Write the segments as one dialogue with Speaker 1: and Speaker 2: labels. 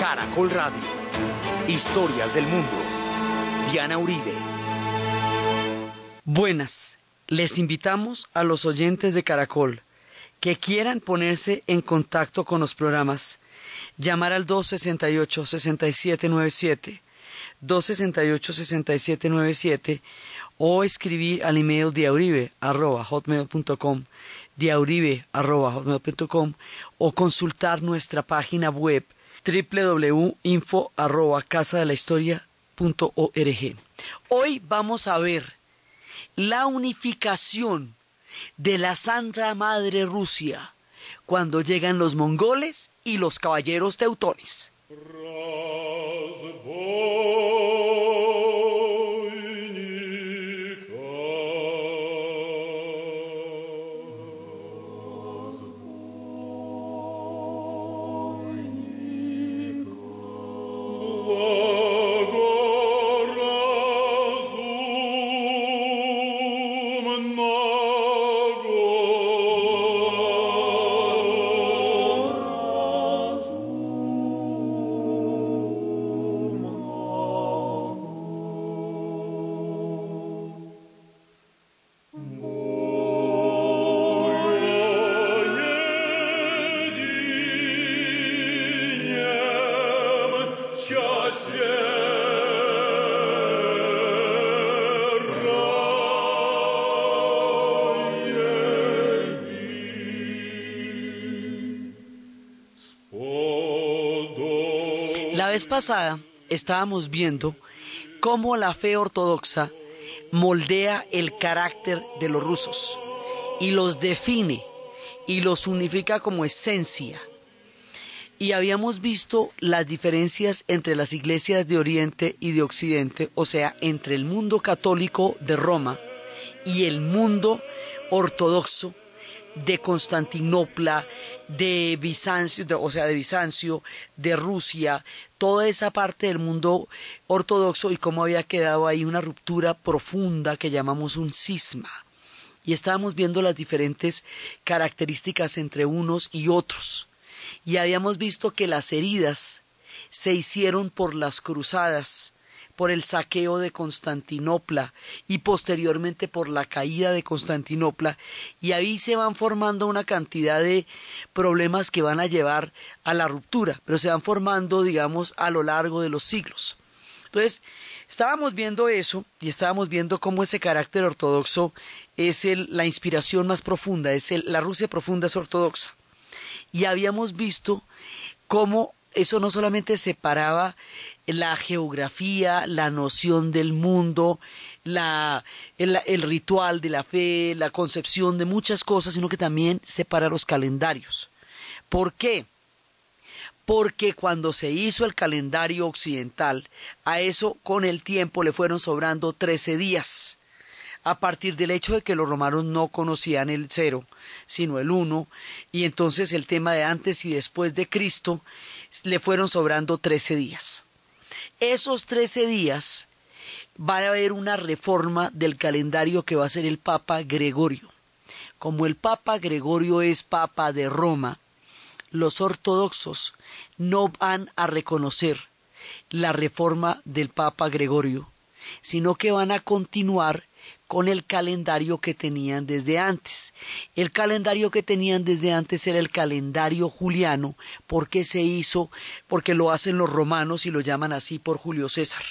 Speaker 1: Caracol Radio. Historias del mundo. Diana Uribe.
Speaker 2: Buenas. Les invitamos a los oyentes de Caracol que quieran ponerse en contacto con los programas. Llamar al 268-6797, 268-6797 o escribir al email diauribe.hotmail.com diauribe.hotmail.com o consultar nuestra página web www.info.casadelahistoria.org. Hoy vamos a ver la unificación de la Santa Madre Rusia cuando llegan los mongoles y los caballeros teutones. La vez pasada estábamos viendo cómo la fe ortodoxa moldea el carácter de los rusos y los define y los unifica como esencia. Y habíamos visto las diferencias entre las iglesias de Oriente y de Occidente, o sea, entre el mundo católico de Roma y el mundo ortodoxo de Constantinopla, de Bizancio, o sea, de Bizancio, de Rusia, toda esa parte del mundo ortodoxo y cómo había quedado ahí una ruptura profunda que llamamos un cisma. Y estábamos viendo las diferentes características entre unos y otros. Y habíamos visto que las heridas se hicieron por las cruzadas, por el saqueo de Constantinopla y posteriormente por la caída de Constantinopla y ahí se van formando una cantidad de problemas que van a llevar a la ruptura, pero se van formando, digamos, a lo largo de los siglos. Entonces, estábamos viendo eso y estábamos viendo cómo ese carácter ortodoxo es la inspiración más profunda, es la Rusia profunda es ortodoxa. Y habíamos visto cómo eso no solamente separaba la geografía, la noción del mundo, la, el, el, ritual de la fe, la concepción de muchas cosas, sino que también separa los calendarios. ¿Por qué? Porque cuando se hizo el calendario occidental, a eso con el tiempo le fueron sobrando trece días a partir del hecho de que los romanos no conocían el cero, sino el uno, y entonces el tema de antes y después de Cristo le fueron sobrando trece días. Esos trece días va a haber una reforma del calendario que va a ser el Papa Gregorio. Como el Papa Gregorio es Papa de Roma, los ortodoxos no van a reconocer la reforma del Papa Gregorio, sino que van a continuar con el calendario que tenían desde antes. El calendario que tenían desde antes era el calendario juliano, porque se hizo, porque lo hacen los romanos y lo llaman así por Julio César.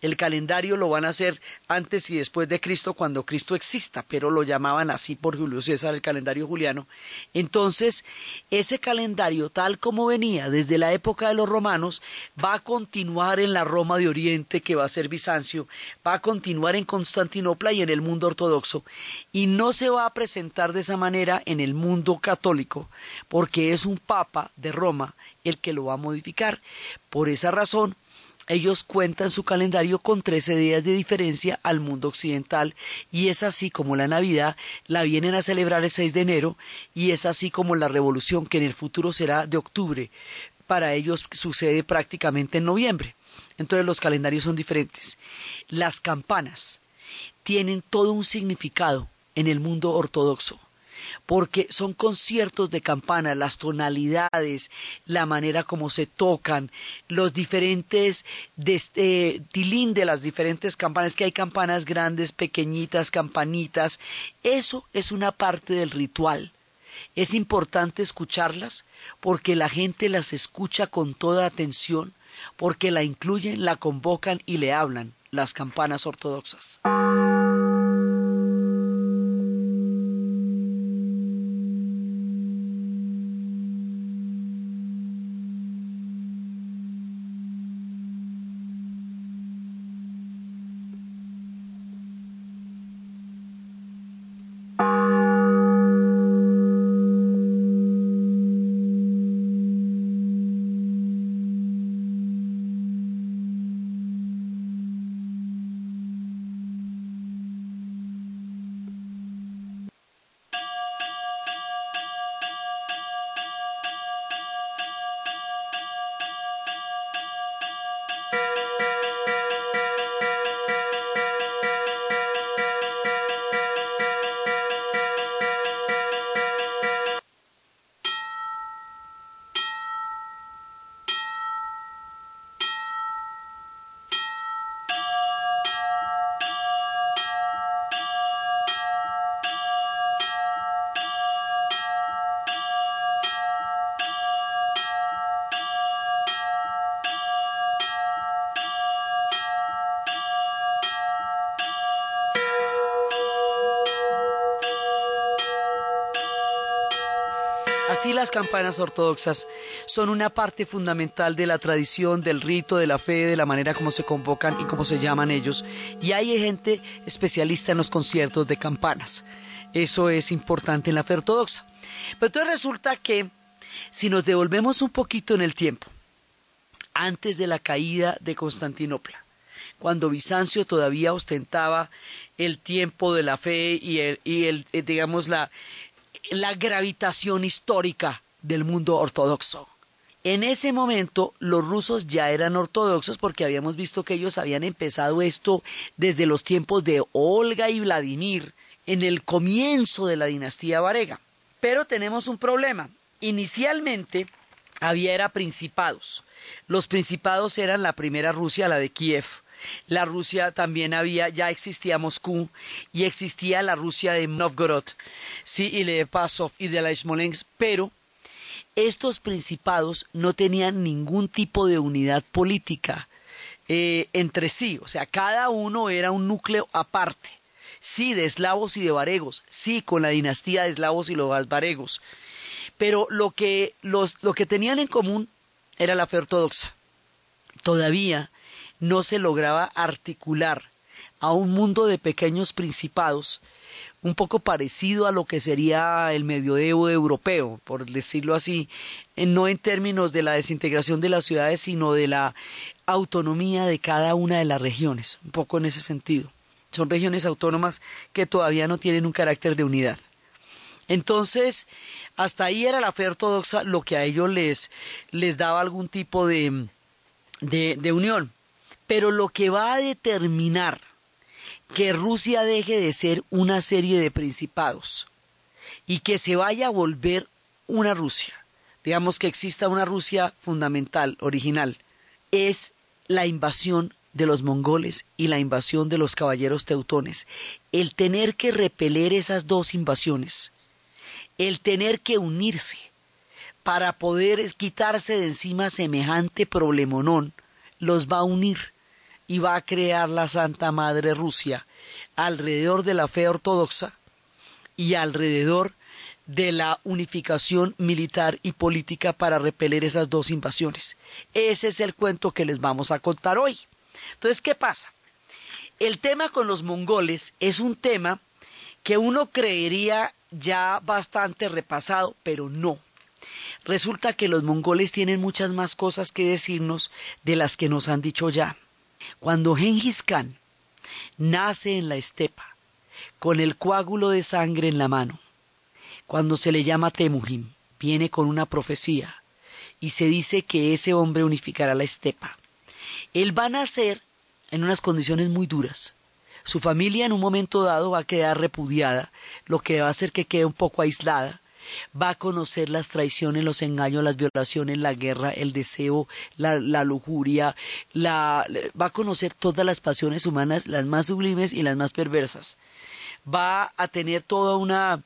Speaker 2: El calendario lo van a hacer antes y después de Cristo, cuando Cristo exista, pero lo llamaban así por Julio César, el calendario juliano. Entonces, ese calendario, tal como venía desde la época de los romanos, va a continuar en la Roma de Oriente, que va a ser Bizancio, va a continuar en Constantinopla y en el mundo ortodoxo, y no se va a presentar de esa manera en el mundo católico, porque es un papa de Roma el que lo va a modificar. Por esa razón, ellos cuentan su calendario con trece días de diferencia al mundo occidental y es así como la Navidad la vienen a celebrar el 6 de enero y es así como la revolución que en el futuro será de octubre. Para ellos sucede prácticamente en noviembre. Entonces los calendarios son diferentes. Las campanas tienen todo un significado en el mundo ortodoxo. Porque son conciertos de campana, las tonalidades, la manera como se tocan, los diferentes este, tilín de las diferentes campanas, que hay campanas grandes, pequeñitas, campanitas, eso es una parte del ritual. Es importante escucharlas porque la gente las escucha con toda atención, porque la incluyen, la convocan y le hablan las campanas ortodoxas. Las campanas ortodoxas son una parte fundamental de la tradición, del rito, de la fe, de la manera como se convocan y cómo se llaman ellos. Y hay gente especialista en los conciertos de campanas. Eso es importante en la fe ortodoxa. Pero entonces resulta que si nos devolvemos un poquito en el tiempo, antes de la caída de Constantinopla, cuando Bizancio todavía ostentaba el tiempo de la fe y el, y el eh, digamos la, la gravitación histórica del mundo ortodoxo. En ese momento los rusos ya eran ortodoxos porque habíamos visto que ellos habían empezado esto desde los tiempos de Olga y Vladimir, en el comienzo de la dinastía varega. Pero tenemos un problema. Inicialmente había era principados. Los principados eran la primera Rusia, la de Kiev, la Rusia también había, ya existía Moscú y existía la Rusia de Novgorod, sí, y de Pasov y de la Smolensk, pero estos principados no tenían ningún tipo de unidad política eh, entre sí, o sea, cada uno era un núcleo aparte, sí, de eslavos y de varegos, sí, con la dinastía de eslavos y los varegos, pero lo que, los, lo que tenían en común era la fe ortodoxa. Todavía no se lograba articular a un mundo de pequeños principados, un poco parecido a lo que sería el medioevo europeo, por decirlo así, no en términos de la desintegración de las ciudades, sino de la autonomía de cada una de las regiones, un poco en ese sentido. Son regiones autónomas que todavía no tienen un carácter de unidad. Entonces, hasta ahí era la fe ortodoxa lo que a ellos les, les daba algún tipo de, de, de unión. Pero lo que va a determinar que Rusia deje de ser una serie de principados y que se vaya a volver una Rusia, digamos que exista una Rusia fundamental, original, es la invasión de los mongoles y la invasión de los caballeros teutones. El tener que repeler esas dos invasiones, el tener que unirse para poder quitarse de encima semejante problemonón, los va a unir y va a crear la Santa Madre Rusia alrededor de la fe ortodoxa y alrededor de la unificación militar y política para repeler esas dos invasiones. Ese es el cuento que les vamos a contar hoy. Entonces, ¿qué pasa? El tema con los mongoles es un tema que uno creería ya bastante repasado, pero no. Resulta que los mongoles tienen muchas más cosas que decirnos de las que nos han dicho ya. Cuando Genghis Khan nace en la estepa, con el coágulo de sangre en la mano, cuando se le llama Temujin, viene con una profecía y se dice que ese hombre unificará la estepa. Él va a nacer en unas condiciones muy duras, Su familia en un momento dado va a quedar repudiada, lo que va a hacer que quede un poco aislada. Va a conocer las traiciones, los engaños, las violaciones, la guerra, el deseo, la, lujuria, la, va a conocer todas las pasiones humanas, las más sublimes y las más perversas. Va a tener toda una,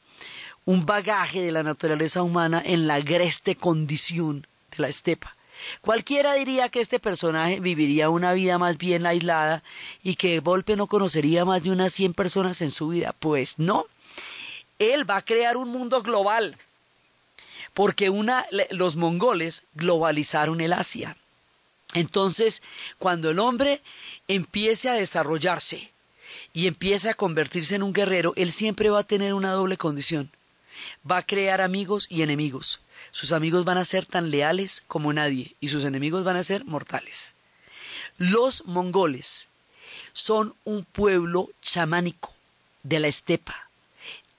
Speaker 2: un bagaje de la naturaleza humana en la agreste condición de la estepa. Cualquiera diría que este personaje viviría una vida más bien aislada y que Volpe no conocería más de unas 100 personas en su vida. Pues no. Él va a crear un mundo global. Porque una, los mongoles globalizaron el Asia. Entonces, cuando el hombre empiece a desarrollarse y empiece a convertirse en un guerrero, él siempre va a tener una doble condición. Va a crear amigos y enemigos sus amigos van a ser tan leales como nadie y sus enemigos van a ser mortales. Los mongoles son un pueblo chamánico de la estepa.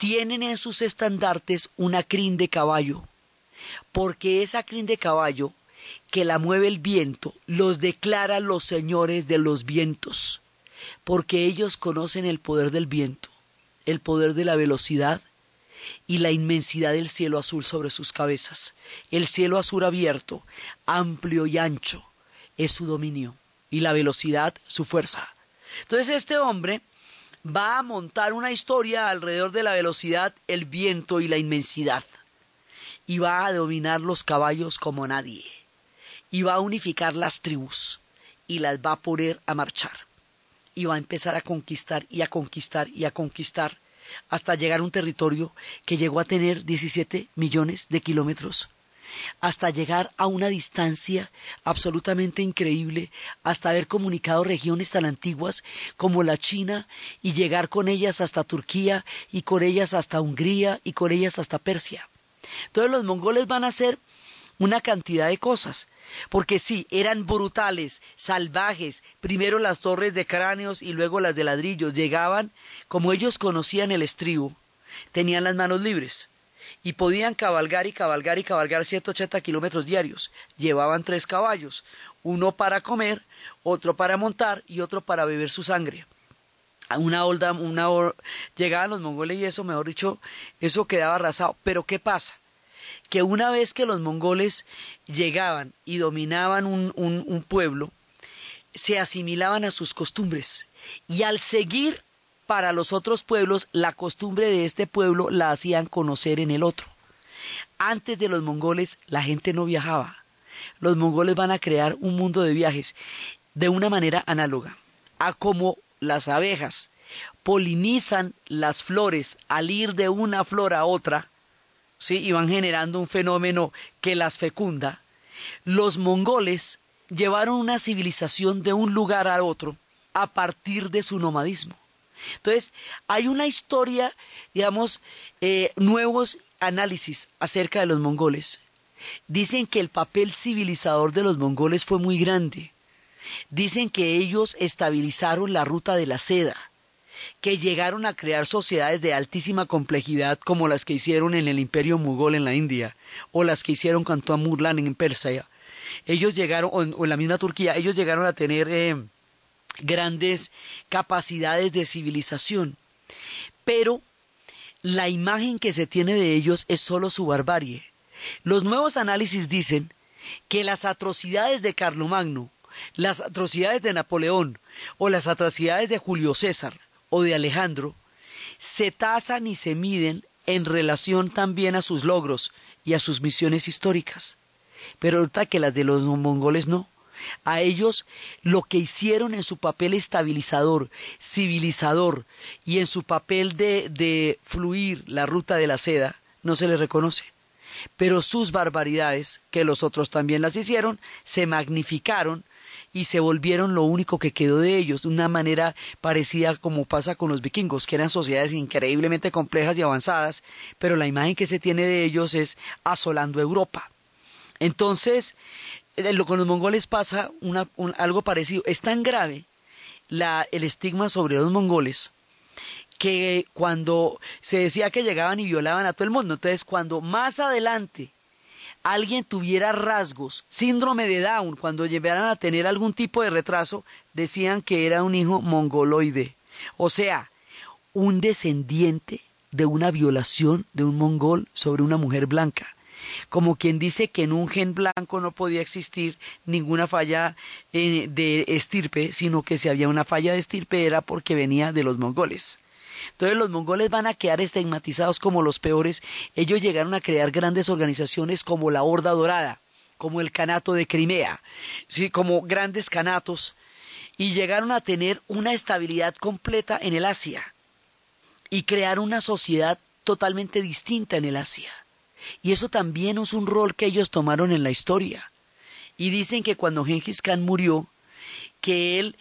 Speaker 2: Tienen en sus estandartes una crin de caballo, porque esa crin de caballo que la mueve el viento los declara los señores de los vientos, porque ellos conocen el poder del viento, el poder de la velocidad, y la inmensidad del cielo azul sobre sus cabezas. El cielo azul abierto, amplio y ancho, es su dominio y la velocidad su fuerza. Entonces este hombre va a montar una historia alrededor de la velocidad, el viento y la inmensidad. Y va a dominar los caballos como nadie. Y va a unificar las tribus y las va a poner a marchar. Y va a empezar a conquistar y a conquistar y a conquistar hasta llegar a un territorio que llegó a tener 17 millones de kilómetros, hasta llegar a una distancia absolutamente increíble, hasta haber comunicado regiones tan antiguas como la China y llegar con ellas hasta Turquía y con ellas hasta Hungría y con ellas hasta Persia. Entonces los mongoles van a hacer una cantidad de cosas. Porque sí, eran brutales, salvajes, primero las torres de cráneos y luego las de ladrillos. Llegaban, como ellos conocían el estribo, tenían las manos libres y podían cabalgar y cabalgar y cabalgar 180 kilómetros diarios. Llevaban tres caballos, uno para comer, otro para montar y otro para beber su sangre. Una olda, una llegaban los mongoles y eso, mejor dicho, eso quedaba arrasado. Pero ¿qué pasa? que una vez que los mongoles llegaban y dominaban un, un, pueblo, se asimilaban a sus costumbres y al seguir para los otros pueblos la costumbre de este pueblo la hacían conocer en el otro. Antes de los mongoles la gente no viajaba. Los mongoles van a crear un mundo de viajes de una manera análoga a como las abejas polinizan las flores al ir de una flor a otra, ¿sí? y van generando un fenómeno que las fecunda, los mongoles llevaron una civilización de un lugar a otro a partir de su nomadismo. Entonces, hay una historia, digamos, eh, nuevos análisis acerca de los mongoles. Dicen que el papel civilizador de los mongoles fue muy grande. Dicen que ellos estabilizaron la ruta de la seda que llegaron a crear sociedades de altísima complejidad como las que hicieron en el imperio mugol en la India o las que hicieron con Murlan en Persia. Ellos llegaron, o en, la misma Turquía, ellos llegaron a tener eh, grandes capacidades de civilización. Pero la imagen que se tiene de ellos es solo su barbarie. Los nuevos análisis dicen que las atrocidades de Carlomagno, las atrocidades de Napoleón o las atrocidades de Julio César o de Alejandro se tasan y se miden en relación también a sus logros y a sus misiones históricas. Pero ahorita que las de los mongoles no. A ellos lo que hicieron en su papel estabilizador, civilizador y en su papel de, de fluir la ruta de la seda, no se les reconoce. Pero sus barbaridades, que los otros también las hicieron, se magnificaron y se volvieron lo único que quedó de ellos, de una manera parecida como pasa con los vikingos, que eran sociedades increíblemente complejas y avanzadas, pero la imagen que se tiene de ellos es asolando Europa. Entonces, con los mongoles pasa algo parecido. Es tan grave la, el estigma sobre los mongoles que cuando se decía que llegaban y violaban a todo el mundo, entonces cuando más adelante alguien tuviera rasgos, síndrome de Down, cuando llegaran a tener algún tipo de retraso, decían que era un hijo mongoloide. O sea, un descendiente de una violación de un mongol sobre una mujer blanca. Como quien dice que en un gen blanco no podía existir ninguna falla eh, de estirpe, sino que si había una falla de estirpe era porque venía de los mongoles. Entonces los mongoles van a quedar estigmatizados como los peores. Ellos llegaron a crear grandes organizaciones como la Horda Dorada, como el Canato de Crimea, ¿sí? como grandes canatos, y llegaron a tener una estabilidad completa en el Asia y crear una sociedad totalmente distinta en el Asia. Y eso también es un rol que ellos tomaron en la historia. Y dicen que cuando Genghis Khan murió, que él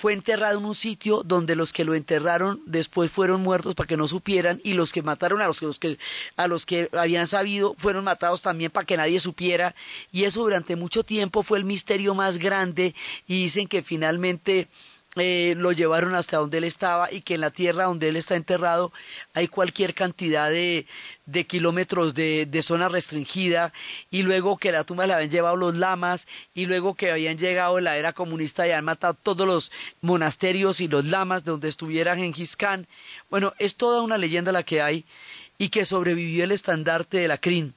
Speaker 2: fue enterrado en un sitio donde los que lo enterraron después fueron muertos para que no supieran y los que mataron a los, que, a los que habían sabido fueron matados también para que nadie supiera y eso durante mucho tiempo fue el misterio más grande y dicen que finalmente eh, lo llevaron hasta donde él estaba y que en la tierra donde él está enterrado hay cualquier cantidad de, de kilómetros de, de, zona restringida y luego que la tumba la habían llevado los lamas y luego que habían llegado en la era comunista y han matado todos los monasterios y los lamas de donde estuviera Genghis Khan. Bueno, es toda una leyenda la que hay y que sobrevivió el estandarte de la crin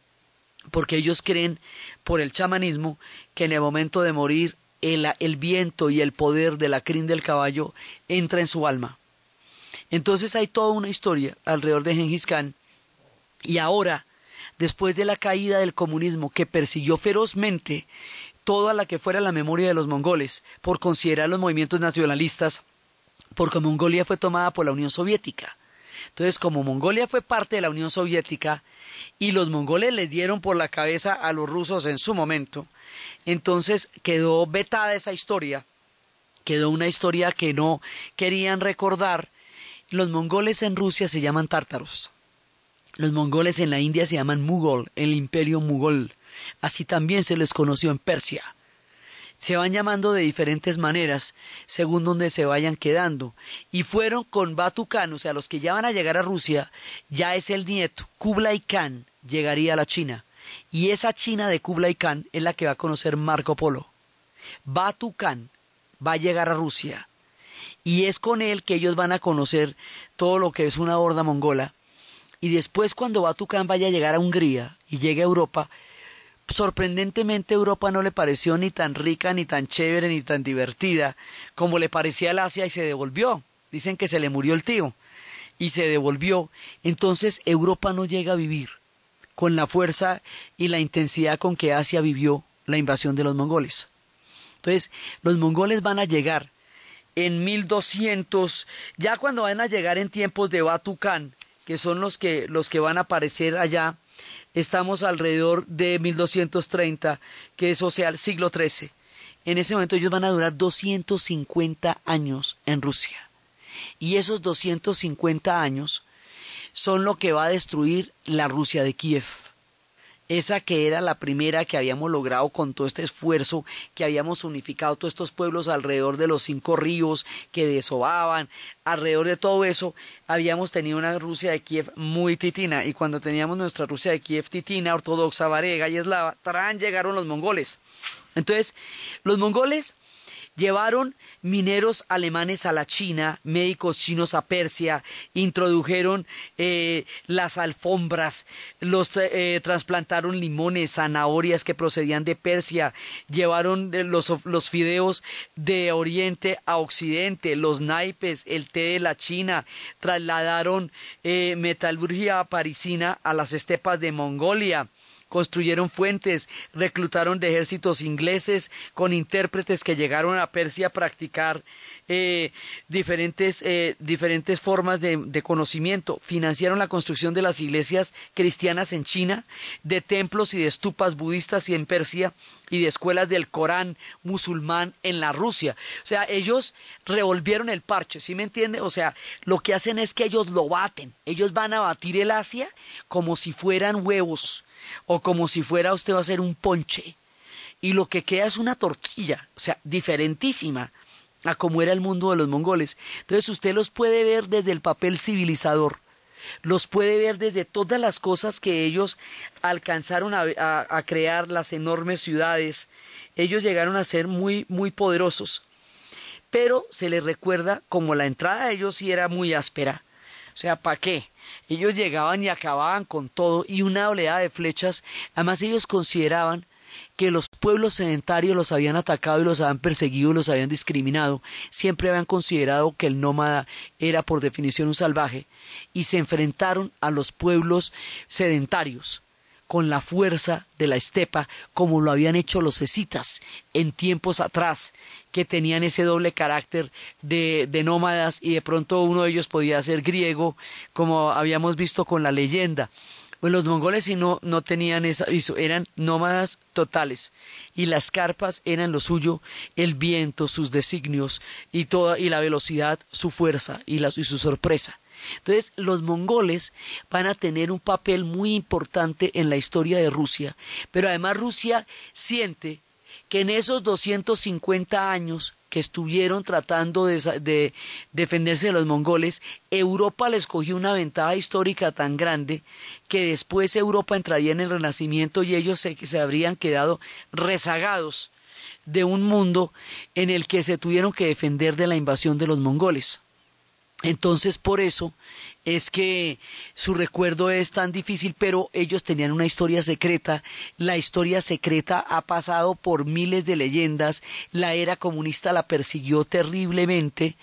Speaker 2: porque ellos creen por el chamanismo que en el momento de morir el, viento y el poder de la crin del caballo entra en su alma. Entonces hay toda una historia alrededor de Genghis Khan y ahora, después de la caída del comunismo que persiguió ferozmente toda la que fuera la memoria de los mongoles por considerar los movimientos nacionalistas, porque Mongolia fue tomada por la Unión Soviética. Entonces, como Mongolia fue parte de la Unión Soviética y los mongoles les dieron por la cabeza a los rusos en su momento, entonces quedó vetada esa historia, quedó una historia que no querían recordar. Los mongoles en Rusia se llaman tártaros. Los mongoles en la India se llaman Mughal, el imperio Mughal. Así también se les conoció en Persia. Se van llamando de diferentes maneras según donde se vayan quedando. Y fueron con Batu Khan, o sea, los que ya van a llegar a Rusia, ya es el nieto. Kublai Khan llegaría a la China. Y esa China de Kublai Khan es la que va a conocer Marco Polo. Batu Khan va a llegar a Rusia y es con él que ellos van a conocer todo lo que es una horda mongola. Y después cuando Batu Khan vaya a llegar a Hungría y llegue a Europa, sorprendentemente Europa no le pareció ni tan rica, ni tan chévere, ni tan divertida como le parecía al Asia y se devolvió. Dicen que se le murió el tío y se devolvió. Entonces Europa no llega a vivir con la fuerza y la intensidad con que Asia vivió la invasión de los mongoles. Entonces, los mongoles van a llegar en 1200, ya cuando van a llegar en tiempos de Batu Khan, que son los que, los que van a aparecer allá, estamos alrededor de 1230, que es o sea el siglo XIII. En ese momento ellos van a durar 250 años en Rusia. Y esos 250 años son lo que va a destruir la Rusia de Kiev. Esa que era la primera que habíamos logrado con todo este esfuerzo, que habíamos unificado todos estos pueblos alrededor de los cinco ríos que desobaban, alrededor de todo eso, habíamos tenido una Rusia de Kiev muy titina, y cuando teníamos nuestra Rusia de Kiev titina, ortodoxa, varega y eslava, llegaron los mongoles. Entonces, los mongoles Llevaron mineros alemanes a la China, médicos chinos a Persia, introdujeron eh, las alfombras, los eh, trasplantaron limones, zanahorias que procedían de Persia, llevaron eh, los, los fideos de Oriente a Occidente, los naipes, el té de la China, trasladaron metalurgia parisina a las estepas de Mongolia construyeron fuentes, reclutaron de ejércitos ingleses con intérpretes que llegaron a Persia a practicar eh, diferentes, eh, diferentes formas de, de, conocimiento, financiaron la construcción de las iglesias cristianas en China, de templos y de estupas budistas y en Persia, y de escuelas del Corán musulmán en la Rusia. O sea, ellos revolvieron el parche, ¿sí me entiende? O sea, lo que hacen es que ellos lo baten, ellos van a batir el Asia como si fueran huevos o como si fuera usted va a hacer un ponche. Y lo que queda es una tortilla, o sea, diferentísima a como era el mundo de los mongoles. Entonces usted los puede ver desde el papel civilizador, los puede ver desde todas las cosas que ellos alcanzaron a, crear, las enormes ciudades. Ellos llegaron a ser muy, muy poderosos. pero se les recuerda como la entrada de ellos sí era muy áspera. O sea, ¿para qué? Ellos llegaban y acababan con todo y una oleada de flechas. Además ellos consideraban que los pueblos sedentarios los habían atacado y los habían perseguido y los habían discriminado, siempre habían considerado que el nómada era por definición un salvaje, y se enfrentaron a los pueblos sedentarios con la fuerza de la estepa, como lo habían hecho los escitas en tiempos atrás, que tenían ese doble carácter de, de nómadas y de pronto uno de ellos podía ser griego, como habíamos visto con la leyenda. Pues los mongoles si no, no tenían esa eran nómadas totales y las carpas eran lo suyo, el viento, sus designios y toda y la velocidad, su fuerza y, la, y su sorpresa. Entonces, los mongoles van a tener un papel muy importante en la historia de Rusia, pero además Rusia siente que en esos 250 años que estuvieron tratando de, defenderse de los mongoles, Europa les cogió una ventaja histórica tan grande que después Europa entraría en el Renacimiento y ellos se, se habrían quedado rezagados de un mundo en el que se tuvieron que defender de la invasión de los mongoles. Entonces, por eso es que su recuerdo es tan difícil, pero ellos tenían una historia secreta. La historia secreta ha pasado por miles de leyendas. La era comunista la persiguió terriblemente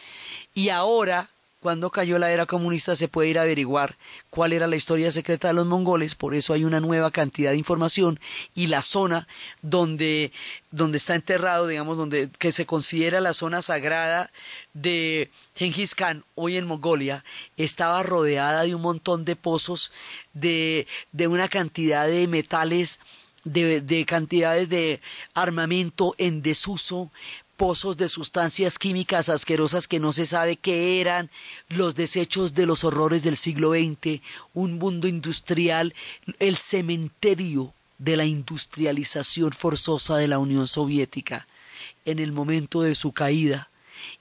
Speaker 2: y ahora cuando cayó la era comunista se puede ir a averiguar cuál era la historia secreta de los mongoles, por eso hay una nueva cantidad de información y la zona donde, donde está enterrado, digamos, donde que se considera la zona sagrada de Genghis Khan hoy en Mongolia, estaba rodeada de un montón de pozos de, de una cantidad de metales de, de, cantidades de armamento en desuso, pozos de sustancias químicas asquerosas que no se sabe qué eran, los desechos de los horrores del siglo XX, un mundo industrial, el cementerio de la industrialización forzosa de la Unión Soviética en el momento de su caída,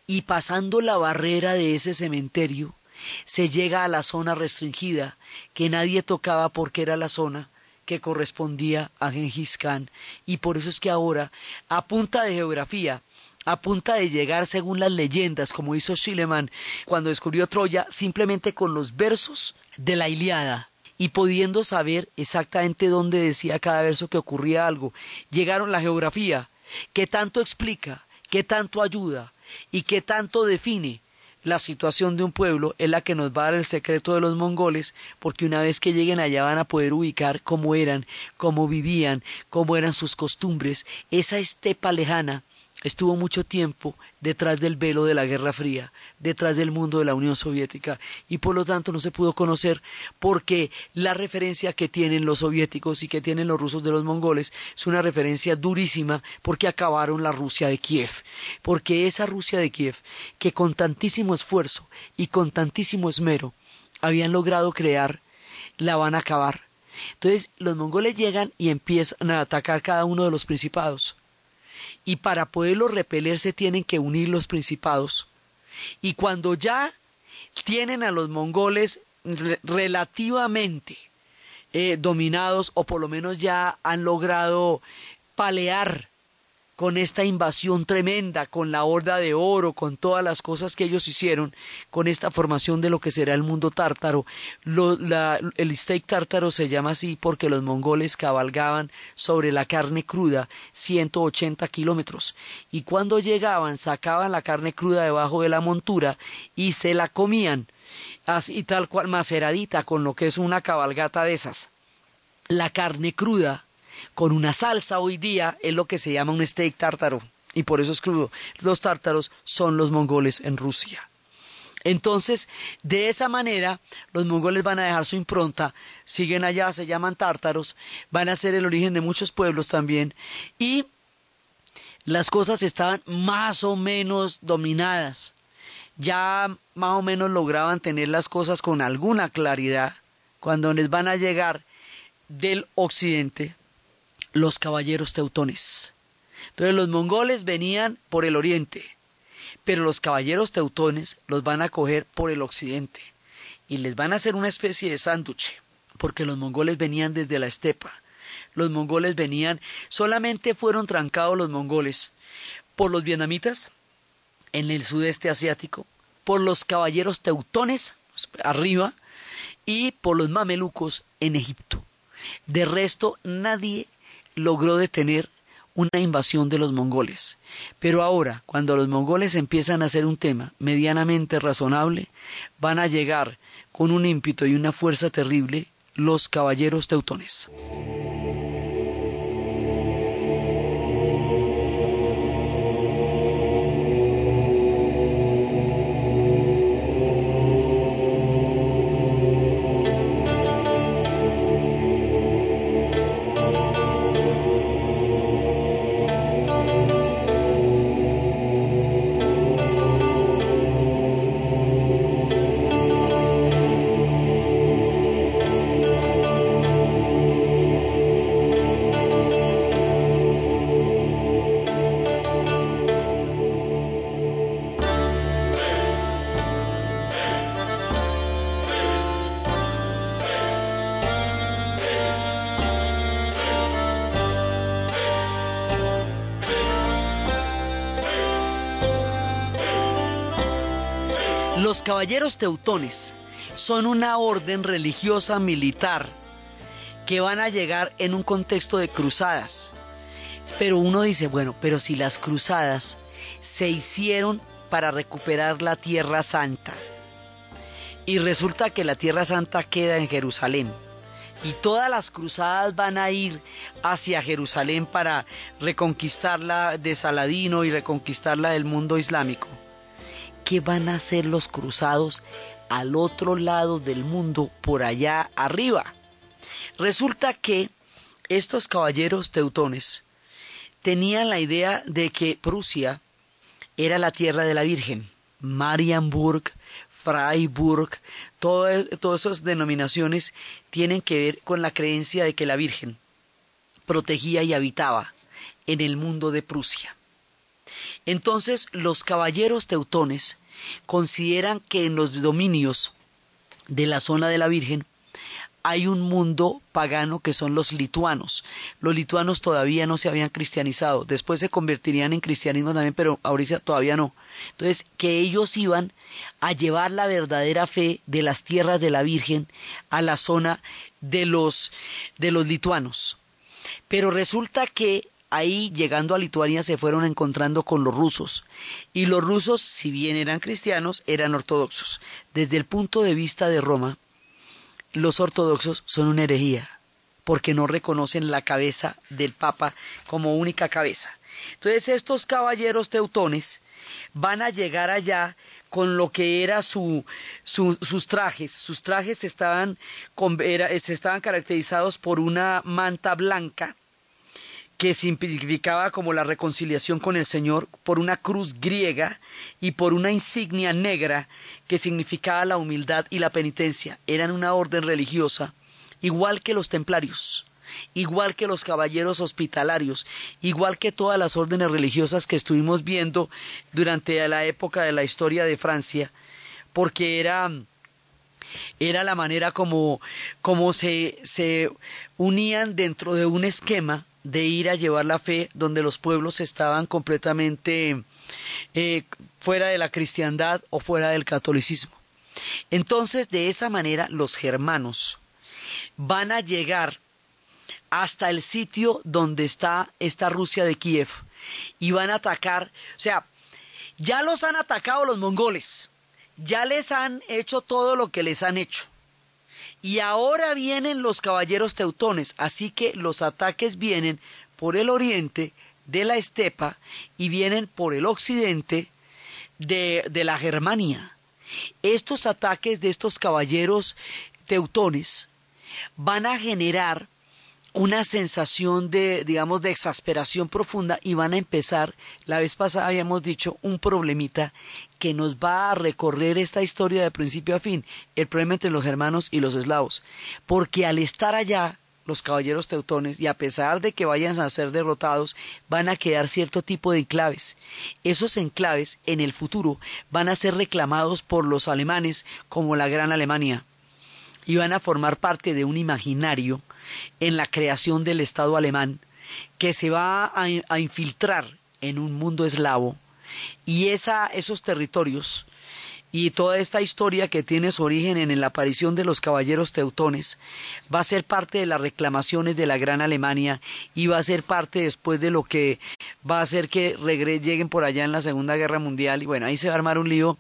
Speaker 2: y pasando la barrera de ese cementerio, se llega a la zona restringida que nadie tocaba porque era la zona que correspondía a Genghis Khan. Y por eso es que ahora a punta de geografía a punta de llegar según las leyendas, como hizo Schliemann cuando descubrió Troya, simplemente con los versos de la Iliada y pudiendo saber exactamente dónde decía cada verso que ocurría algo. Llegaron la geografía, que tanto explica, que tanto ayuda y que tanto define la situación de un pueblo es la que nos va a dar el secreto de los mongoles, porque una vez que lleguen allá van a poder ubicar cómo eran, cómo vivían, cómo eran sus costumbres, esa estepa lejana estuvo mucho tiempo detrás del velo de la Guerra Fría, detrás del mundo de la Unión Soviética, y por lo tanto no se pudo conocer porque la referencia que tienen los soviéticos y que tienen los rusos de los mongoles es una referencia durísima porque acabaron la Rusia de Kiev, porque esa Rusia de Kiev, que con tantísimo esfuerzo y con tantísimo esmero habían logrado crear, la van a acabar. Entonces los mongoles llegan y empiezan a atacar cada uno de los principados y para poderlo repeler se tienen que unir los principados. Y cuando ya tienen a los mongoles relativamente eh, dominados o por lo menos ya han logrado palear con esta invasión tremenda, con la horda de oro, con todas las cosas que ellos hicieron, con esta formación de lo que será el mundo tártaro. el steak tártaro se llama así porque los mongoles cabalgaban sobre la carne cruda 180 kilómetros y cuando llegaban sacaban la carne cruda debajo de la montura y se la comían así tal cual maceradita con lo que es una cabalgata de esas. La carne cruda con una salsa hoy día es lo que se llama un steak tártaro y por eso es crudo. Los tártaros son los mongoles en Rusia. Entonces, de esa manera, los mongoles van a dejar su impronta, siguen allá, se llaman tártaros, van a ser el origen de muchos pueblos también, y las cosas estaban más o menos dominadas. Ya más o menos lograban tener las cosas con alguna claridad cuando les van a llegar del occidente los caballeros teutones. Entonces los mongoles venían por el oriente, pero los caballeros teutones los van a coger por el occidente y les van a hacer una especie de sándwich, porque los mongoles venían desde la estepa. Los mongoles venían, solamente fueron trancados los mongoles por los vietnamitas, en el sudeste asiático, por los caballeros teutones arriba y por los mamelucos en Egipto. De resto, nadie logró detener una invasión de los mongoles. Pero ahora, cuando los mongoles empiezan a hacer un tema medianamente razonable, van a llegar con un ímpetu y una fuerza terrible los caballeros teutones. Caballeros teutones son una orden religiosa militar que van a llegar en un contexto de cruzadas. Pero uno dice, bueno, pero si las cruzadas se hicieron para recuperar la Tierra Santa y resulta que la Tierra Santa queda en Jerusalén y todas las cruzadas van a ir hacia Jerusalén para reconquistarla de Saladino y reconquistarla del mundo islámico qué van a hacer los cruzados al otro lado del mundo, por allá arriba. Resulta que estos caballeros teutones tenían la idea de que Prusia era la tierra de la Virgen. Marienburg, Freiburg, todas esas denominaciones tienen que ver con la creencia de que la Virgen protegía y habitaba en el mundo de Prusia. Entonces los caballeros teutones consideran que en los dominios de la zona de la Virgen hay un mundo pagano que son los lituanos. Los lituanos todavía no se habían cristianizado, después se convertirían en cristianismo también, pero ahorita todavía no. Entonces, que ellos iban a llevar la verdadera fe de las tierras de la Virgen a la zona de los de los lituanos. Pero resulta que ahí llegando a Lituania se fueron encontrando con los rusos. Y los rusos, si bien eran cristianos, eran ortodoxos. Desde el punto de vista de Roma, los ortodoxos son una herejía, porque no reconocen la cabeza del Papa como única cabeza. Entonces estos caballeros teutones van a llegar allá con lo que era su, sus trajes. Sus trajes estaban, estaban caracterizados por una manta blanca que significaba como la reconciliación con el Señor, por una cruz griega y por una insignia negra que significaba la humildad y la penitencia. Eran una orden religiosa, igual que los templarios, igual que los caballeros hospitalarios, igual que todas las órdenes religiosas que estuvimos viendo durante la época de la historia de Francia, porque era era la manera como, como se, se unían dentro de un esquema de ir a llevar la fe donde los pueblos estaban completamente eh, fuera de la cristiandad o fuera del catolicismo. Entonces, de esa manera, los germanos van a llegar hasta el sitio donde está esta Rusia de Kiev y van a atacar, o sea, ya los han atacado los mongoles, ya les han hecho todo lo que les han hecho. Y ahora vienen los caballeros teutones, así que los ataques vienen por el oriente de la estepa y vienen por el occidente de, de la Germania. Estos ataques de estos caballeros teutones van a generar una sensación de, digamos, de exasperación profunda y van a empezar, la vez pasada habíamos dicho, un problemita que nos va a recorrer esta historia de principio a fin, el problema entre los germanos y los eslavos, porque al estar allá los caballeros teutones y a pesar de que vayan a ser derrotados, van a quedar cierto tipo de enclaves. Esos enclaves en el futuro van a ser reclamados por los alemanes como la Gran Alemania y van a formar parte de un imaginario en la creación del Estado alemán que se va a, infiltrar en un mundo eslavo Y esa, esos territorios y toda esta historia que tiene su origen en la aparición de los caballeros teutones va a ser parte de las reclamaciones de la Gran Alemania y va a ser parte después de lo que va a hacer que lleguen por allá en la Segunda Guerra Mundial. Y bueno, ahí se va a armar un lío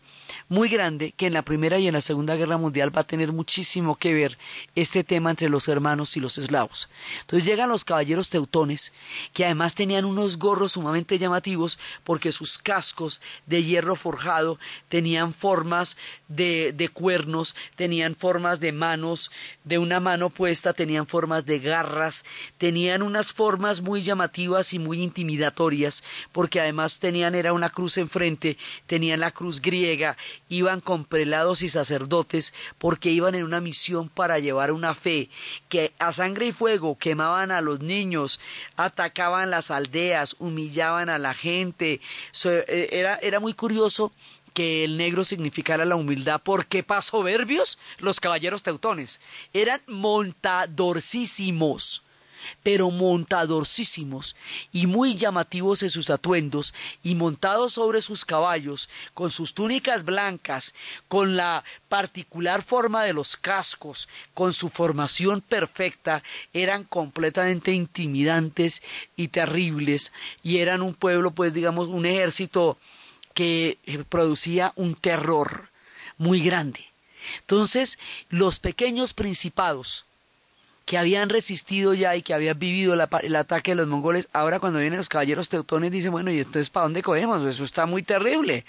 Speaker 2: muy grande que en la Primera y en la Segunda Guerra Mundial va a tener muchísimo que ver este tema entre los hermanos y los eslavos. Entonces llegan los caballeros teutones, que además tenían unos gorros sumamente llamativos porque sus cascos de hierro forjado tenían formas de, de cuernos, tenían formas de manos, de una mano puesta, tenían formas de garras, tenían unas formas muy llamativas y muy intimidatorias, porque además tenían era una cruz enfrente, tenían la cruz griega iban con prelados y sacerdotes porque iban en una misión para llevar una fe que a sangre y fuego quemaban a los niños, atacaban las aldeas, humillaban a la gente. Eh, era, era muy curioso que el negro significara la humildad, porque para soberbios los caballeros teutones eran montadorcísimos pero montadorcísimos y muy llamativos en sus atuendos, y montados sobre sus caballos, con sus túnicas blancas, con la particular forma de los cascos, con su formación perfecta, eran completamente intimidantes y terribles, y eran un pueblo, pues digamos, un ejército que eh, producía un terror muy grande. Entonces, los pequeños principados, que habían resistido ya y que habían vivido el ataque de los mongoles, ahora cuando vienen los caballeros teutones dicen, bueno, ¿y entonces para dónde cogemos? Eso está muy terrible.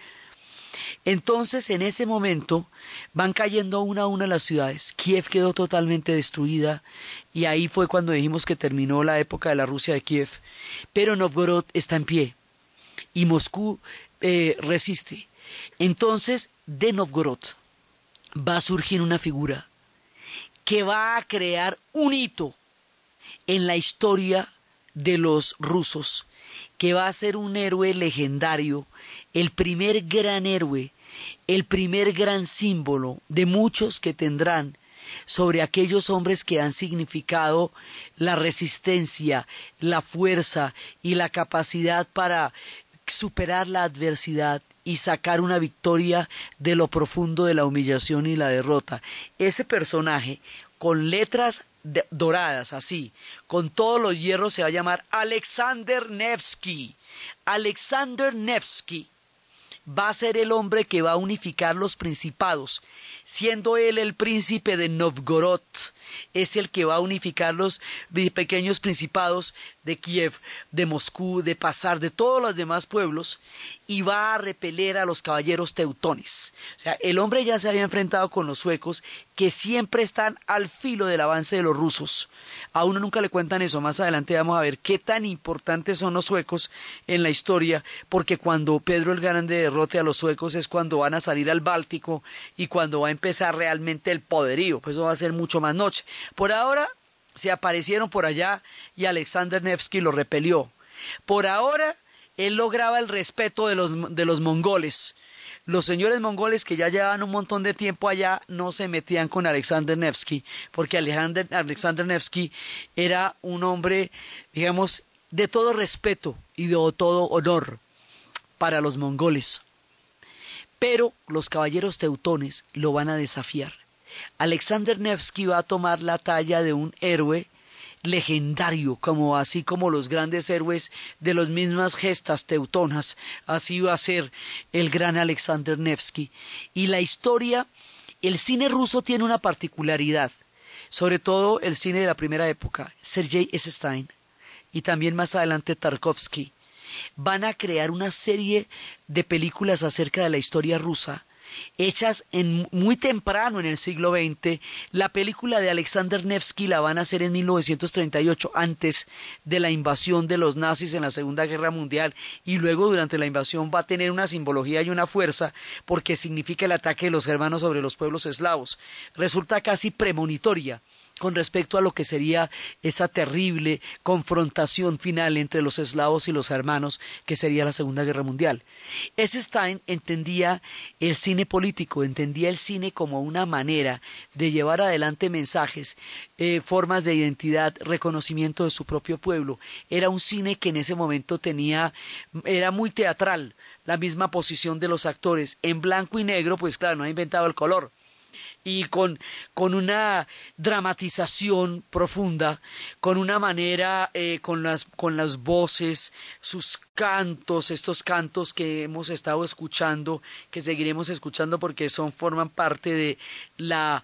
Speaker 2: Entonces, en ese momento, van cayendo una a una las ciudades. Kiev quedó totalmente destruida y ahí fue cuando dijimos que terminó la época de la Rusia de Kiev. Pero Novgorod está en pie y Moscú eh, resiste. Entonces, de Novgorod va a surgir una figura que va a crear un hito en la historia de los rusos, que va a ser un héroe legendario, el primer gran héroe, el primer gran símbolo de muchos que tendrán sobre aquellos hombres que han significado la resistencia, la fuerza y la capacidad para superar la adversidad y sacar una victoria de lo profundo de la humillación y la derrota. Ese personaje, con letras doradas, así, con todos los hierros, se va a llamar Alexander Nevsky. Alexander Nevsky va a ser el hombre que va a unificar los principados, siendo él el príncipe de Novgorod, es el que va a unificar los pequeños principados de Kiev, de Moscú, de Pasar, de todos los demás pueblos, y va a repeler a los caballeros teutones. O sea, el hombre ya se había enfrentado con los suecos, que siempre están al filo del avance de los rusos. A uno nunca le cuentan eso, más adelante vamos a ver qué tan importantes son los suecos en la historia, porque cuando Pedro el Grande derrote a los suecos es cuando van a salir al Báltico y cuando va a empezar realmente el poderío, pues eso va a ser mucho más noche. Por ahora se aparecieron por allá y Alexander Nevsky lo repelió. Por ahora él lograba el respeto de los, de los mongoles. Los señores mongoles que ya llevaban un montón de tiempo allá no se metían con Alexander Nevsky, porque Alexander, Alexander Nevsky era un hombre, digamos, de todo respeto y de todo honor para los mongoles. Pero los caballeros teutones lo van a desafiar. Alexander Nevsky va a tomar la talla de un héroe legendario, así como los grandes héroes de las mismas gestas teutonas, así va a ser el gran Alexander Nevsky. Y la historia, el cine ruso tiene una particularidad, sobre todo el cine de la primera época, Sergei Eisenstein y también más adelante Tarkovsky, van a crear una serie de películas acerca de la historia rusa hechas muy temprano en el siglo XX. La película de Alexander Nevsky la van a hacer en 1938, antes de la invasión de los nazis en la Segunda Guerra Mundial, y luego durante la invasión va a tener una simbología y una fuerza porque significa el ataque de los germanos sobre los pueblos eslavos. Resulta casi premonitoria con respecto a lo que sería esa terrible confrontación final entre los eslavos y los germanos que sería la Segunda Guerra Mundial. Stein entendía el cine político, entendía el cine como una manera de llevar adelante mensajes, eh, formas de identidad, reconocimiento de su propio pueblo. Era un cine que en ese momento tenía, era muy teatral, la misma posición de los actores. En blanco y negro, pues claro, no ha inventado el color y con, con una dramatización profunda, con una manera, eh, con, las, con las voces, sus cantos, estos cantos que hemos estado escuchando, que seguiremos escuchando porque son, forman parte de la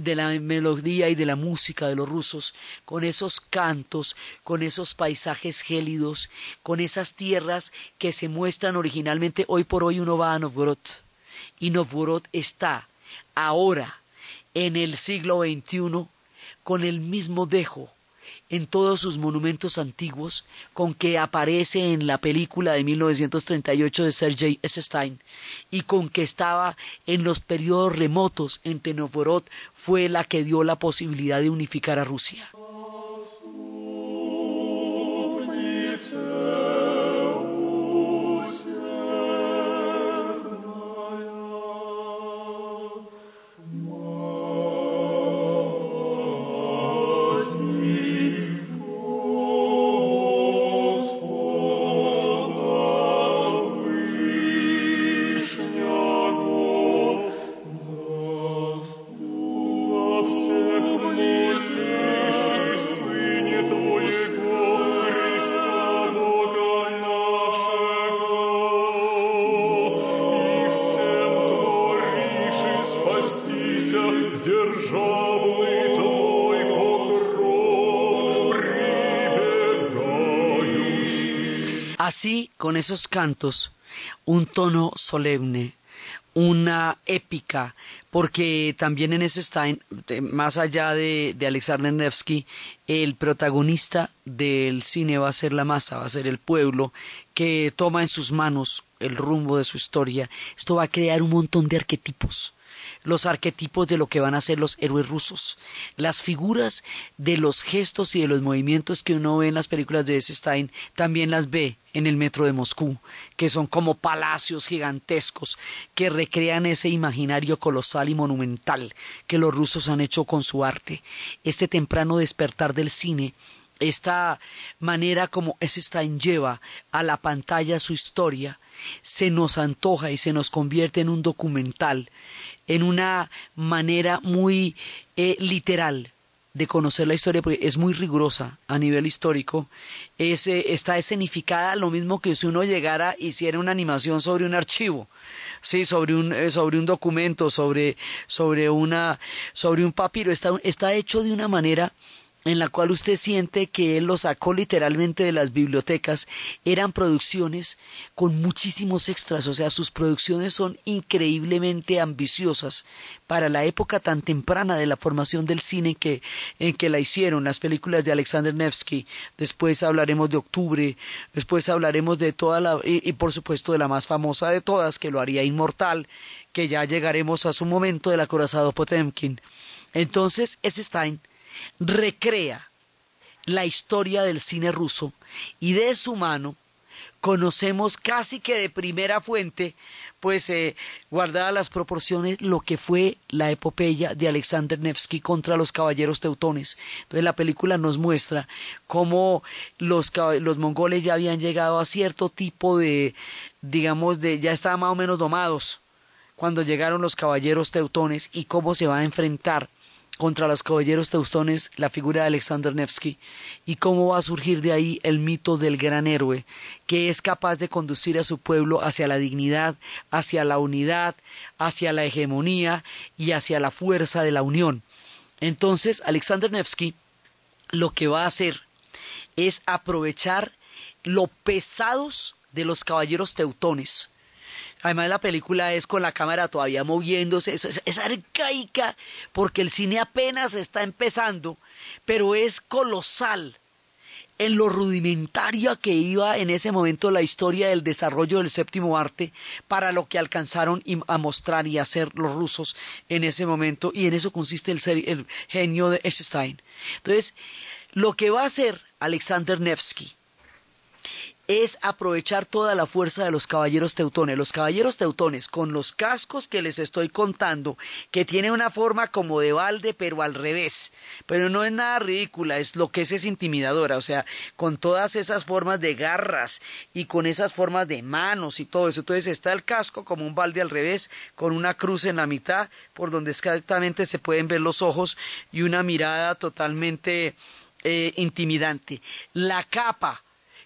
Speaker 2: de la melodía y de la música de los rusos, con esos cantos, con esos paisajes gélidos, con esas tierras que se muestran originalmente. Hoy por hoy uno va a Novgorod y Novgorod está ahora, en el siglo XXI, con el mismo dejo en todos sus monumentos antiguos con que aparece en la película de 1938 de Sergei Stein y con que estaba en los periodos remotos en Novgorod fue la que dio la posibilidad de unificar a Rusia. Así, con esos cantos, un tono solemne, una épica, porque también en ese está, más allá de, de, Alexander Nevsky, el protagonista del cine va a ser la masa, va a ser el pueblo que toma en sus manos el rumbo de su historia. Esto va a crear un montón de arquetipos los arquetipos de lo que van a ser los héroes rusos, las figuras de los gestos y de los movimientos que uno ve en las películas de Stein, también las ve en el metro de Moscú, que son como palacios gigantescos que recrean ese imaginario colosal y monumental que los rusos han hecho con su arte. Este temprano despertar del cine esta manera como Stein lleva a la pantalla su historia se nos antoja y se nos convierte en un documental en una manera muy eh, literal de conocer la historia, porque es muy rigurosa a nivel histórico, es, eh, está escenificada lo mismo que si uno llegara hiciera una animación sobre un archivo, sí, sobre un, eh, sobre un documento, sobre, sobre, una, sobre un papiro, está, está hecho de una manera en la cual usted siente que él lo sacó literalmente de las bibliotecas, eran producciones con muchísimos extras, o sea, sus producciones son increíblemente ambiciosas para la época tan temprana de la formación del cine que, en que la hicieron, las películas de Alexander Nevsky, después hablaremos de Octubre, después hablaremos de toda la, y, y por supuesto de la más famosa de todas, que lo haría inmortal, que ya llegaremos a su momento del acorazado Potemkin. Entonces, ese Stein recrea la historia del cine ruso y de su mano conocemos casi que de primera fuente, pues eh, guardadas las proporciones, lo que fue la epopeya de Alexander Nevsky contra los caballeros teutones. Entonces la película nos muestra cómo los, los mongoles ya habían llegado a cierto tipo de, digamos, de, ya estaban más o menos domados cuando llegaron los caballeros teutones y cómo se va a enfrentar contra los caballeros teustones la figura de Alexander Nevsky y cómo va a surgir de ahí el mito del gran héroe que es capaz de conducir a su pueblo hacia la dignidad, hacia la unidad, hacia la hegemonía y hacia la fuerza de la unión. Entonces, Alexander Nevsky lo que va a hacer es aprovechar lo pesados de los caballeros teutones Además la película es con la cámara todavía moviéndose, es, arcaica porque el cine apenas está empezando, pero es colosal en lo rudimentaria que iba en ese momento la historia del desarrollo del séptimo arte para lo que alcanzaron a mostrar y hacer los rusos en ese momento y en eso consiste el, el genio de Einstein. Entonces, lo que va a hacer Alexander Nevsky es aprovechar toda la fuerza de los caballeros teutones. Los caballeros teutones, con los cascos que les estoy contando, que tienen una forma como de balde, pero al revés. Pero no es nada ridícula, es lo que es es intimidadora. O sea, con todas esas formas de garras y con esas formas de manos y todo eso. Entonces está el casco como un balde al revés, con una cruz en la mitad, por donde exactamente se pueden ver los ojos y una mirada totalmente eh, intimidante. La capa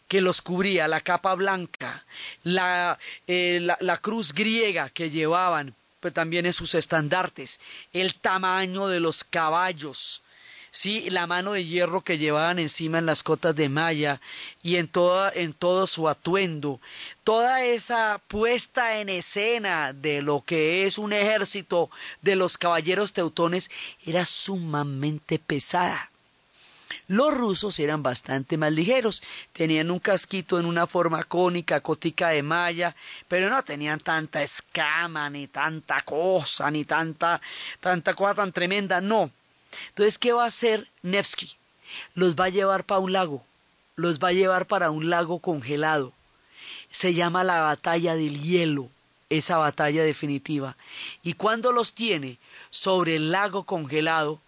Speaker 2: que los cubría, la capa blanca, la, eh, la, cruz griega que llevaban, pues también en sus estandartes, el tamaño de los caballos, sí, la mano de hierro que llevaban encima en las cotas de malla y en, toda, en todo su atuendo, toda esa puesta en escena de lo que es un ejército de los caballeros teutones era sumamente pesada. Los rusos eran bastante más ligeros, tenían un casquito en una forma cónica, cotica de malla, pero no tenían tanta escama, ni tanta cosa, ni tanta, tanta cosa tan tremenda, no. Entonces, ¿qué va a hacer Nevsky? Los va a llevar para un lago, los va a llevar para un lago congelado. Se llama la batalla del hielo, esa batalla definitiva. Y cuando los tiene sobre el lago congelado,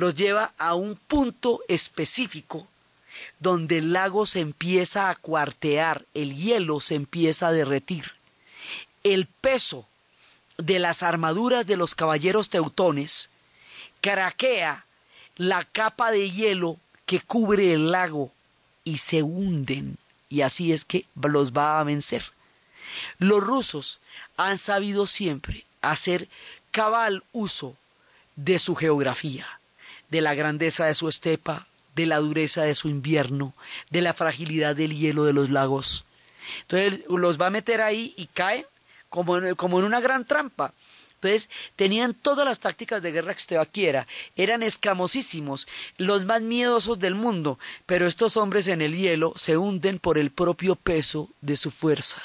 Speaker 2: los lleva a un punto específico donde el lago se empieza a cuartear, el hielo se empieza a derretir. El peso de las armaduras de los caballeros teutones craquea la capa de hielo que cubre el lago y se hunden y así es que los va a vencer. Los rusos han sabido siempre hacer cabal uso de su geografía de la grandeza de su estepa, de la dureza de su invierno, de la fragilidad del hielo de los lagos. Entonces los va a meter ahí y caen como en, como en una gran trampa. Entonces tenían todas las tácticas de guerra que usted quiera, eran escamosísimos, los más miedosos del mundo, pero estos hombres en el hielo se hunden por el propio peso de su fuerza.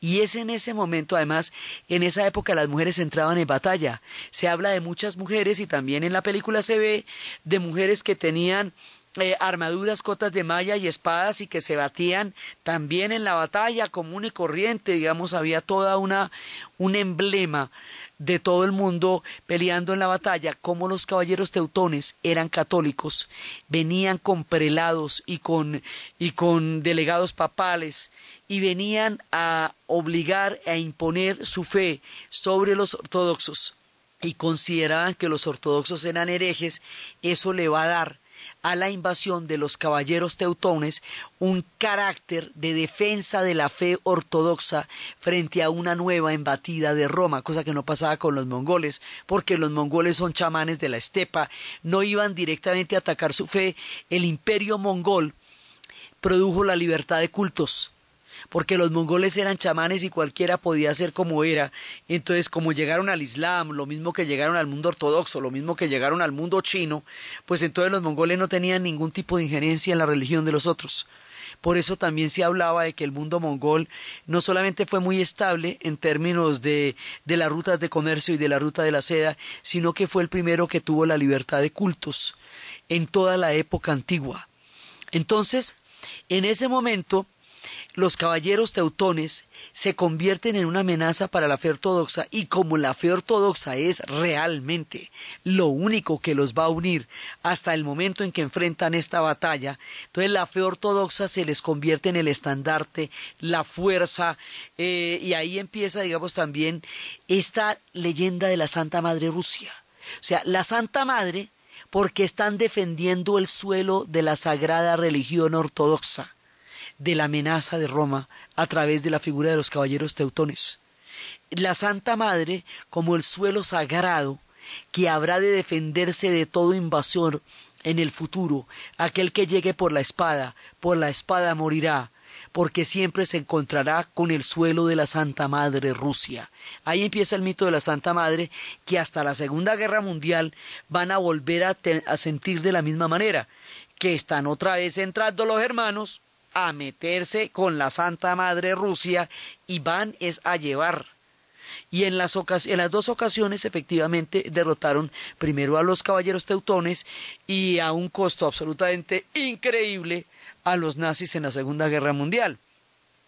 Speaker 2: Y es en ese momento, además, en esa época las mujeres entraban en batalla. Se habla de muchas mujeres y también en la película se ve de mujeres que tenían eh, armaduras, cotas de malla y espadas y que se batían también en la batalla común y corriente, digamos, había toda una un emblema de todo el mundo peleando en la batalla, como los caballeros teutones eran católicos, venían con prelados y con, y con delegados papales, y venían a obligar a imponer su fe sobre los ortodoxos, y consideraban que los ortodoxos eran herejes, eso le va a dar a la invasión de los caballeros teutones un carácter de defensa de la fe ortodoxa frente a una nueva embatida de Roma, cosa que no pasaba con los mongoles, porque los mongoles son chamanes de la estepa, no iban directamente a atacar su fe, el imperio mongol produjo la libertad de cultos, porque los mongoles eran chamanes y cualquiera podía ser como era. Entonces, como llegaron al Islam, lo mismo que llegaron al mundo ortodoxo, lo mismo que llegaron al mundo chino, pues entonces los mongoles no tenían ningún tipo de injerencia en la religión de los otros. Por eso también se hablaba de que el mundo mongol no solamente fue muy estable en términos de, de las rutas de comercio y de la ruta de la seda, sino que fue el primero que tuvo la libertad de cultos en toda la época antigua. Entonces, en ese momento, los caballeros teutones se convierten en una amenaza para la fe ortodoxa y como la fe ortodoxa es realmente lo único que los va a unir hasta el momento en que enfrentan esta batalla, entonces la fe ortodoxa se les convierte en el estandarte, la fuerza, eh, y ahí empieza, digamos, también esta leyenda de la Santa Madre Rusia. O sea, la Santa Madre porque están defendiendo el suelo de la sagrada religión ortodoxa de la amenaza de Roma a través de la figura de los caballeros teutones. La Santa Madre como el suelo sagrado que habrá de defenderse de todo invasor en el futuro, aquel que llegue por la espada, por la espada morirá, porque siempre se encontrará con el suelo de la Santa Madre Rusia. Ahí empieza el mito de la Santa Madre, que hasta la Segunda Guerra Mundial van a volver a, a sentir de la misma manera, que están otra vez entrando los hermanos a meterse con la Santa Madre Rusia y van es a llevar y en las, en las dos ocasiones efectivamente derrotaron primero a los caballeros teutones y a un costo absolutamente increíble a los nazis en la Segunda Guerra Mundial.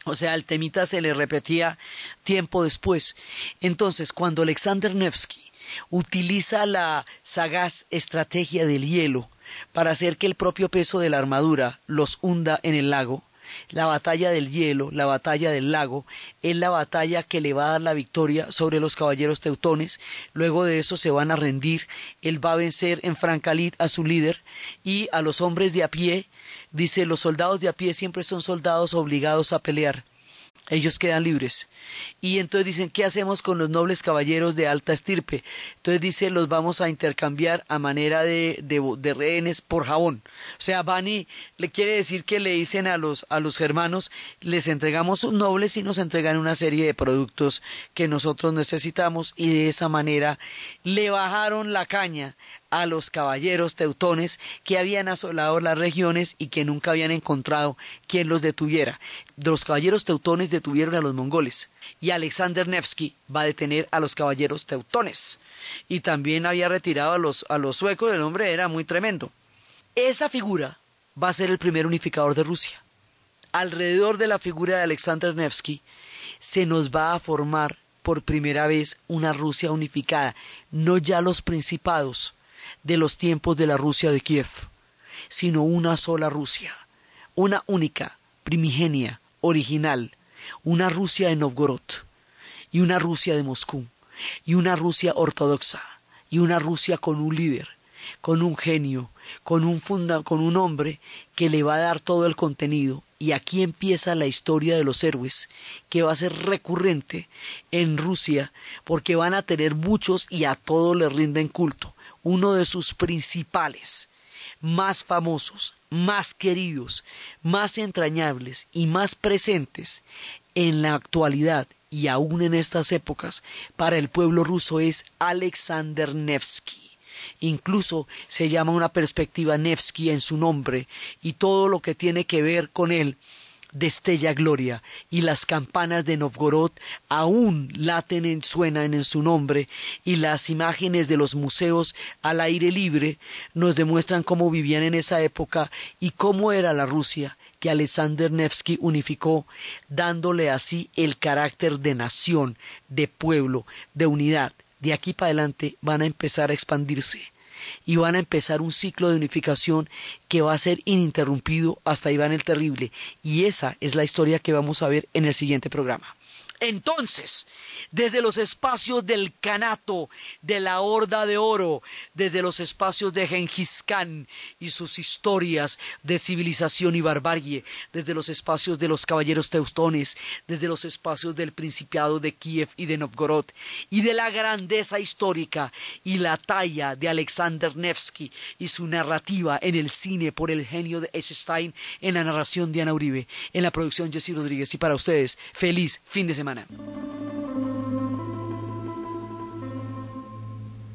Speaker 2: O sea, el temita se le repetía tiempo después. Entonces, cuando Alexander Nevsky utiliza la sagaz estrategia del hielo para hacer que el propio peso de la armadura los hunda en el lago, la batalla del hielo, la batalla del lago, es la batalla que le va a dar la victoria sobre los caballeros teutones. Luego de eso se van a rendir. Él va a vencer en Francalit a su líder y a los hombres de a pie. Dice, los soldados de a pie siempre son soldados obligados a pelear ellos quedan libres. Y entonces dicen, ¿qué hacemos con los nobles caballeros de alta estirpe? Entonces dice, los vamos a intercambiar a manera de, de, rehenes por jabón. O sea, Bani le quiere decir que le dicen a los, a los germanos, les entregamos sus nobles y nos entregan una serie de productos que nosotros necesitamos y de esa manera le bajaron la caña a los caballeros teutones que habían asolado las regiones y que nunca habían encontrado quien los detuviera. Los caballeros teutones detuvieron a los mongoles y Alexander Nevsky va a detener a los caballeros teutones y también había retirado a los, a los suecos, el hombre era muy tremendo. Esa figura va a ser el primer unificador de Rusia. Alrededor de la figura de Alexander Nevsky se nos va a formar por primera vez una Rusia unificada, no ya los principados, de los tiempos de la Rusia de Kiev, sino una sola Rusia, una única, primigenia, original, una Rusia de Novgorod, y una Rusia de Moscú, y una Rusia ortodoxa, y una Rusia con un líder, con un genio, con un, con un hombre que le va a dar todo el contenido. Y aquí empieza la historia de los héroes, que va a ser recurrente en Rusia, porque van a tener muchos y a todos les rinden culto uno de sus principales, más famosos, más queridos, más entrañables y más presentes en la actualidad y aún en estas épocas para el pueblo ruso es Alexander Nevsky. Incluso se llama una perspectiva Nevsky en su nombre y todo lo que tiene que ver con él destella gloria, y las campanas de Novgorod aún laten en, suenan en su nombre, y las imágenes de los museos al aire libre nos demuestran cómo vivían en esa época y cómo era la Rusia que Alexander Nevsky unificó, dándole así el carácter de nación, de pueblo, de unidad. De aquí para adelante van a empezar a expandirse y van a empezar un ciclo de unificación que va a ser ininterrumpido hasta Iván el Terrible. Y esa es la historia que vamos a ver en el siguiente programa. Entonces, desde los espacios del Canato, de la Horda de Oro, desde los espacios de Gengis Khan y sus historias de civilización y barbarie, desde los espacios de los caballeros teustones, desde los espacios del Principado de Kiev y de Novgorod, y de la grandeza histórica y la talla de Alexander Nevsky y su narrativa en el cine por el genio de Eisenstein, en la narración de Ana Uribe, en la producción Jesse Rodríguez, y para ustedes, feliz fin de semana.